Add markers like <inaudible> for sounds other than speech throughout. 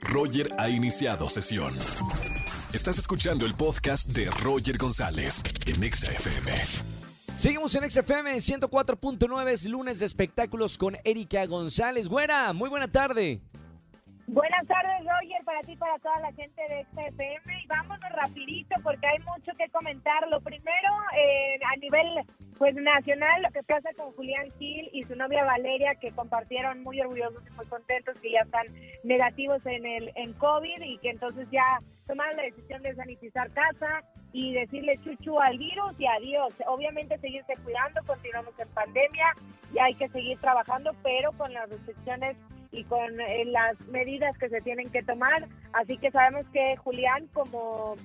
Roger ha iniciado sesión. Estás escuchando el podcast de Roger González en Exa FM. Seguimos en XFM 104.9, es lunes de espectáculos con Erika González. Güera, muy buena tarde. Buenas tardes, Roger, para ti y para toda la gente de XFM. Y vámonos rapidito porque hay mucho que comentar. Lo primero, eh, a nivel pues nacional, lo que pasa con Julián Gil y su novia Valeria, que compartieron muy orgullosos y muy contentos que ya están negativos en el en COVID y que entonces ya tomaron la decisión de sanitizar casa y decirle chuchu al virus y adiós. Obviamente seguirse cuidando, continuamos en pandemia y hay que seguir trabajando, pero con las restricciones y con eh, las medidas que se tienen que tomar. Así que sabemos que Julián como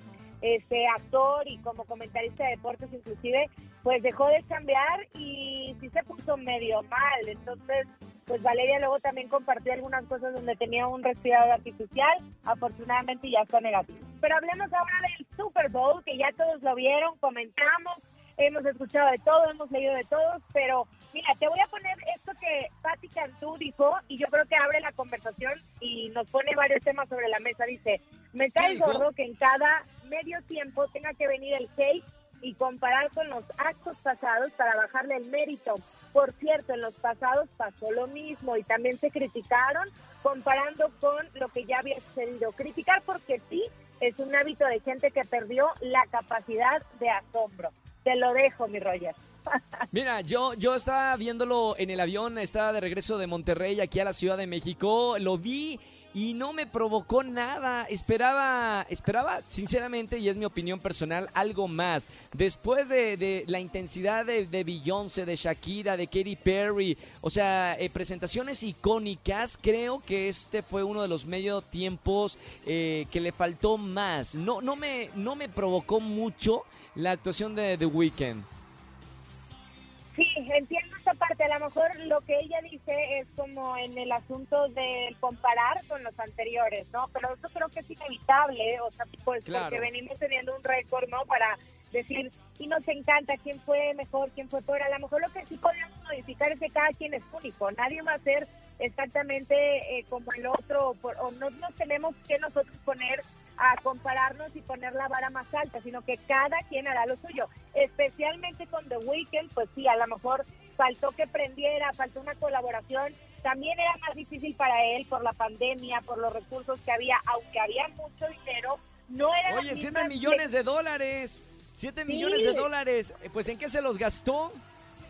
este actor y como comentarista de deportes inclusive, pues dejó de cambiar y sí se puso medio mal. Entonces, pues Valeria luego también compartió algunas cosas donde tenía un resfriado artificial, afortunadamente ya está negativo. Pero hablemos ahora del Super Bowl, que ya todos lo vieron, comentamos, hemos escuchado de todo, hemos leído de todos, pero mira, te voy a poner esto que Patti Cantú dijo y yo creo que abre la conversación y nos pone varios temas sobre la mesa. Dice, me cae gordo que en cada medio tiempo tenga que venir el cake y comparar con los actos pasados para bajarle el mérito. Por cierto, en los pasados pasó lo mismo y también se criticaron comparando con lo que ya había sucedido. Criticar porque sí es un hábito de gente que perdió la capacidad de asombro. Te lo dejo, mi Roger. <laughs> Mira, yo, yo estaba viéndolo en el avión, estaba de regreso de Monterrey aquí a la Ciudad de México, lo vi y no me provocó nada. Esperaba, esperaba, sinceramente, y es mi opinión personal, algo más. Después de, la intensidad de, de, Beyoncé, de Shakira, de Katy Perry, o sea, eh, presentaciones icónicas, creo que este fue uno de los medio tiempos eh, que le faltó más. No, no, me, no me provocó mucho la actuación de The Weeknd. Entiendo esta parte. A lo mejor lo que ella dice es como en el asunto de comparar con los anteriores, ¿no? Pero eso creo que es inevitable, o sea, pues porque venimos teniendo un récord, ¿no? Para decir, y nos encanta quién fue mejor, quién fue peor. A lo mejor lo que sí podemos modificar es que cada quien es único. Nadie va a ser exactamente eh, como el otro, o no nos tenemos que nosotros poner a compararnos y poner la vara más alta, sino que cada quien hará lo suyo. Especialmente con The Weeknd, pues sí, a lo mejor faltó que prendiera, faltó una colaboración. También era más difícil para él por la pandemia, por los recursos que había, aunque había mucho dinero, no era... Oye, 7 millones de dólares, 7 millones de dólares, pues ¿en qué se los gastó?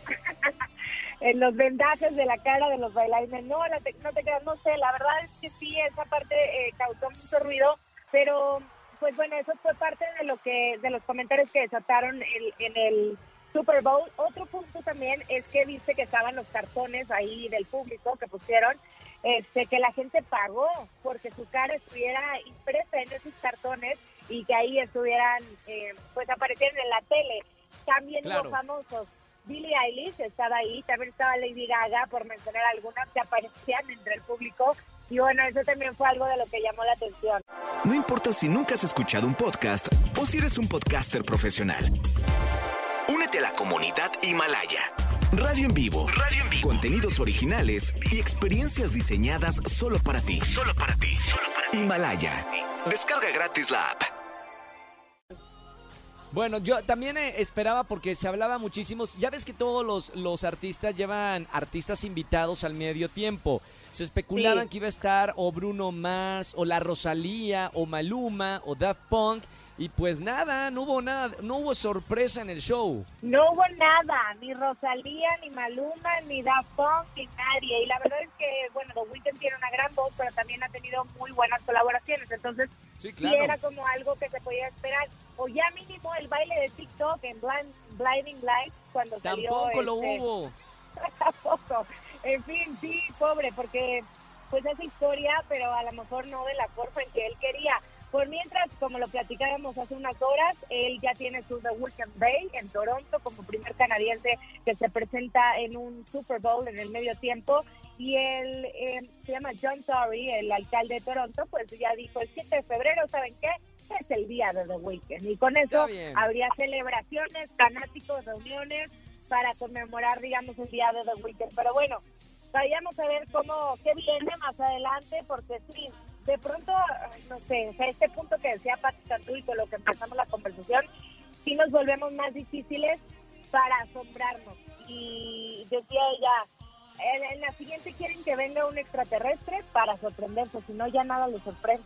<laughs> en los vendajes de la cara de los bailarines. No, no te creas, no sé, la verdad es que sí, esa parte eh, causó mucho ruido pero, pues bueno, eso fue parte de lo que, de los comentarios que desataron en el Super Bowl. Otro punto también es que viste que estaban los cartones ahí del público que pusieron, este, que la gente pagó porque su cara estuviera impresa en esos cartones y que ahí estuvieran, eh, pues aparecieran en la tele. También los famosos. Billie Eilish estaba ahí, también estaba Lady Gaga, por mencionar algunas que aparecían entre el público y bueno, eso también fue algo de lo que llamó la atención. No importa si nunca has escuchado un podcast o si eres un podcaster profesional. Únete a la comunidad Himalaya. Radio en vivo. Radio en vivo. Contenidos originales y experiencias diseñadas solo para ti. Solo para ti. Solo para ti. Himalaya. Descarga gratis la app. Bueno, yo también eh, esperaba porque se hablaba muchísimo. Ya ves que todos los, los artistas llevan artistas invitados al medio tiempo. Se especulaban que iba a estar o Bruno Mars, o la Rosalía, o Maluma, o Daft Punk. Y pues nada, no hubo nada, no hubo sorpresa en el show. No hubo nada, ni Rosalía, ni Maluma, ni Daft Punk, ni nadie. Y la verdad es que, bueno, The Weeknd tiene una gran voz, pero también ha tenido muy buenas colaboraciones. Entonces, sí, era como algo que se podía esperar. O ya mínimo el baile de TikTok en Blinding Lights cuando salió. Tampoco lo este, hubo. Tampoco. <laughs> En fin, sí, pobre, porque pues esa historia, pero a lo mejor no de la forma en que él quería. Por mientras, como lo platicábamos hace unas horas, él ya tiene su The Weekend Bay en Toronto como primer canadiense que se presenta en un Super Bowl en el medio tiempo. Y él eh, se llama John Tory, el alcalde de Toronto, pues ya dijo el 7 de febrero, ¿saben qué? Es el día de The Weekend. Y con eso habría celebraciones, fanáticos, reuniones para conmemorar, digamos, el día de The Weekend. Pero bueno, vayamos a ver cómo, qué viene más adelante, porque sí, de pronto, no sé, o sea, este punto que decía Pati Cantú y con lo que empezamos la conversación, sí nos volvemos más difíciles para asombrarnos. Y decía ella, en, la siguiente quieren que venga un extraterrestre para sorprenderse, si no ya nada les sorprende.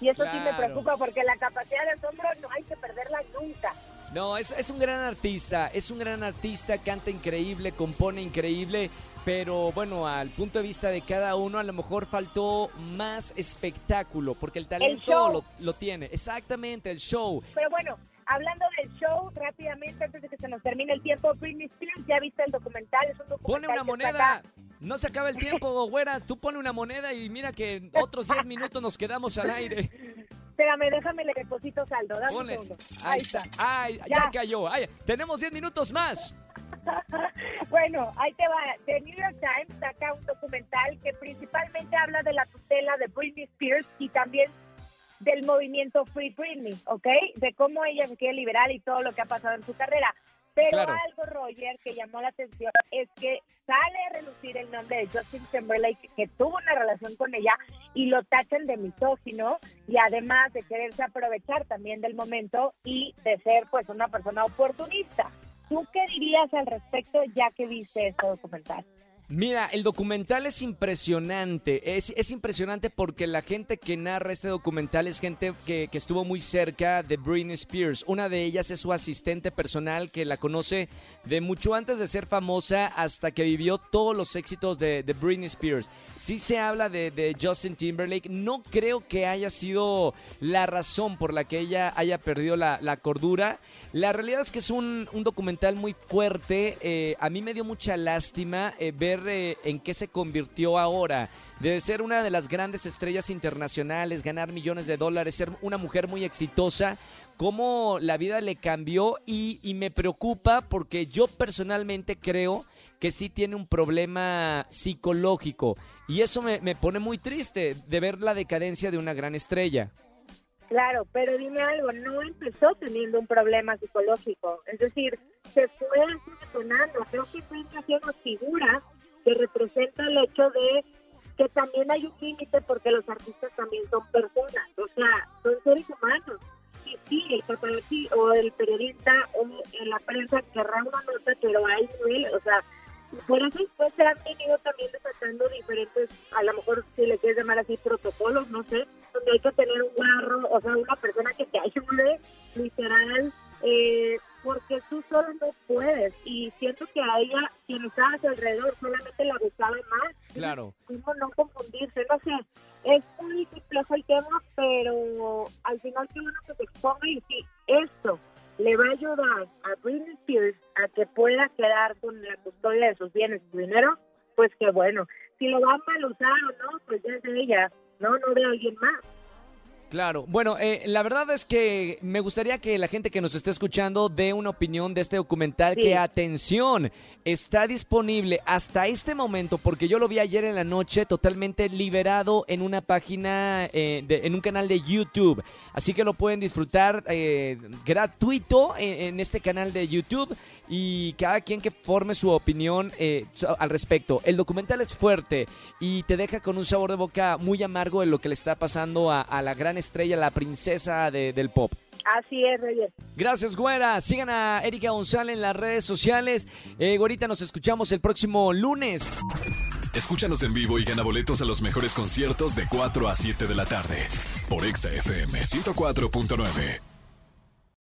Y eso sí me preocupa porque la capacidad de asombro no hay que perderla nunca. No, es, es un gran artista, es un gran artista, canta increíble, compone increíble, pero bueno, al punto de vista de cada uno, a lo mejor faltó más espectáculo, porque el talento lo, lo tiene. Exactamente, el show. Pero bueno, hablando del show, rápidamente, antes de que se nos termine el tiempo, Britney Spears, ¿ya viste el documental? Es un documental Pone una moneda. No se acaba el tiempo, güera. Tú pone una moneda y mira que en <laughs> otros 10 minutos nos quedamos al aire. Espérame, déjame le deposito saldo. Dame Ponle. un segundo. Ahí está. Ay, ya, Ya. cayó. Ay, tenemos 10 minutos más. <laughs> Bueno, ahí te va. The New York Times saca un documental que principalmente habla de la tutela de Britney Spears y también del movimiento Free Britney, ¿ok? De cómo ella se quiere liberar y todo lo que ha pasado en su carrera. Pero Claro. algo, Roger, que llamó la atención es que sale a relucir el nombre de Justin Timberlake, que tuvo una relación con ella, y lo tachan de misógino y además de quererse aprovechar también del momento y de ser pues una persona oportunista. ¿Tú qué dirías al respecto ya que viste este documental? Mira, el documental es impresionante. Es, es impresionante porque la gente que narra este documental es gente que, que estuvo muy cerca de Britney Spears. Una de ellas es su asistente personal que la conoce de mucho antes de ser famosa hasta que vivió todos los éxitos de, Britney Spears. Sí se habla de, de Justin Timberlake. No creo que haya sido la razón por la que ella haya perdido la, la cordura. La realidad es que es un, un documental muy fuerte. eh, a mí me dio mucha lástima eh, ver eh, en qué se convirtió ahora. De ser una de las grandes estrellas internacionales, ganar millones de dólares, ser una mujer muy exitosa, cómo la vida le cambió y, y me preocupa porque yo personalmente creo que sí tiene un problema psicológico y eso me, pone muy triste de ver la decadencia de una gran estrella. Claro, pero dime algo, no empezó teniendo un problema psicológico, es decir, se fue detonando. Creo que fue haciendo figura que representa el hecho de que también hay un límite porque los artistas también son personas, o sea, son seres humanos. Y sí, el paparazzi o el periodista o la prensa querrá una nota, pero hay nivel, o sea, por eso pues se han venido también desatando diferentes, a lo mejor si le quieres llamar así, protocolos, no sé, donde hay que tener un guarro, o sea, una persona que te ayude, literal, eh, porque tú solo no puedes. Y siento que a ella, quien estaba a su alrededor, solamente la buscaba más. Claro. Cómo no confundirse, no sé. Es muy complejo el tema, pero al final que se exponga y si esto le va a ayudar a Britney Spears a que pueda quedar con la custodia de sus bienes y su dinero, pues qué bueno. Si lo va a mal usar o no, pues ya es de ella, no, no de alguien más. Claro, bueno, eh, la verdad es que me gustaría que la gente que nos esté escuchando dé una opinión de este documental Sí. que, atención, está disponible hasta este momento, porque yo lo vi ayer en la noche totalmente liberado en una página, eh, de- en un canal de YouTube. Así que lo pueden disfrutar eh, gratuito en, en este canal de YouTube y cada quien que forme su opinión eh, al respecto. El documental es fuerte y te deja con un sabor de boca muy amargo de lo que le está pasando a, a la gran estrella, la princesa de- del pop. Así es, Reyes. Gracias, güera. Sigan a Erika González en las redes sociales. Eh, güerita, nos escuchamos el próximo lunes. Escúchanos en vivo y gana boletos a los mejores conciertos de 4 a 7 de la tarde por Exa FM 104.9.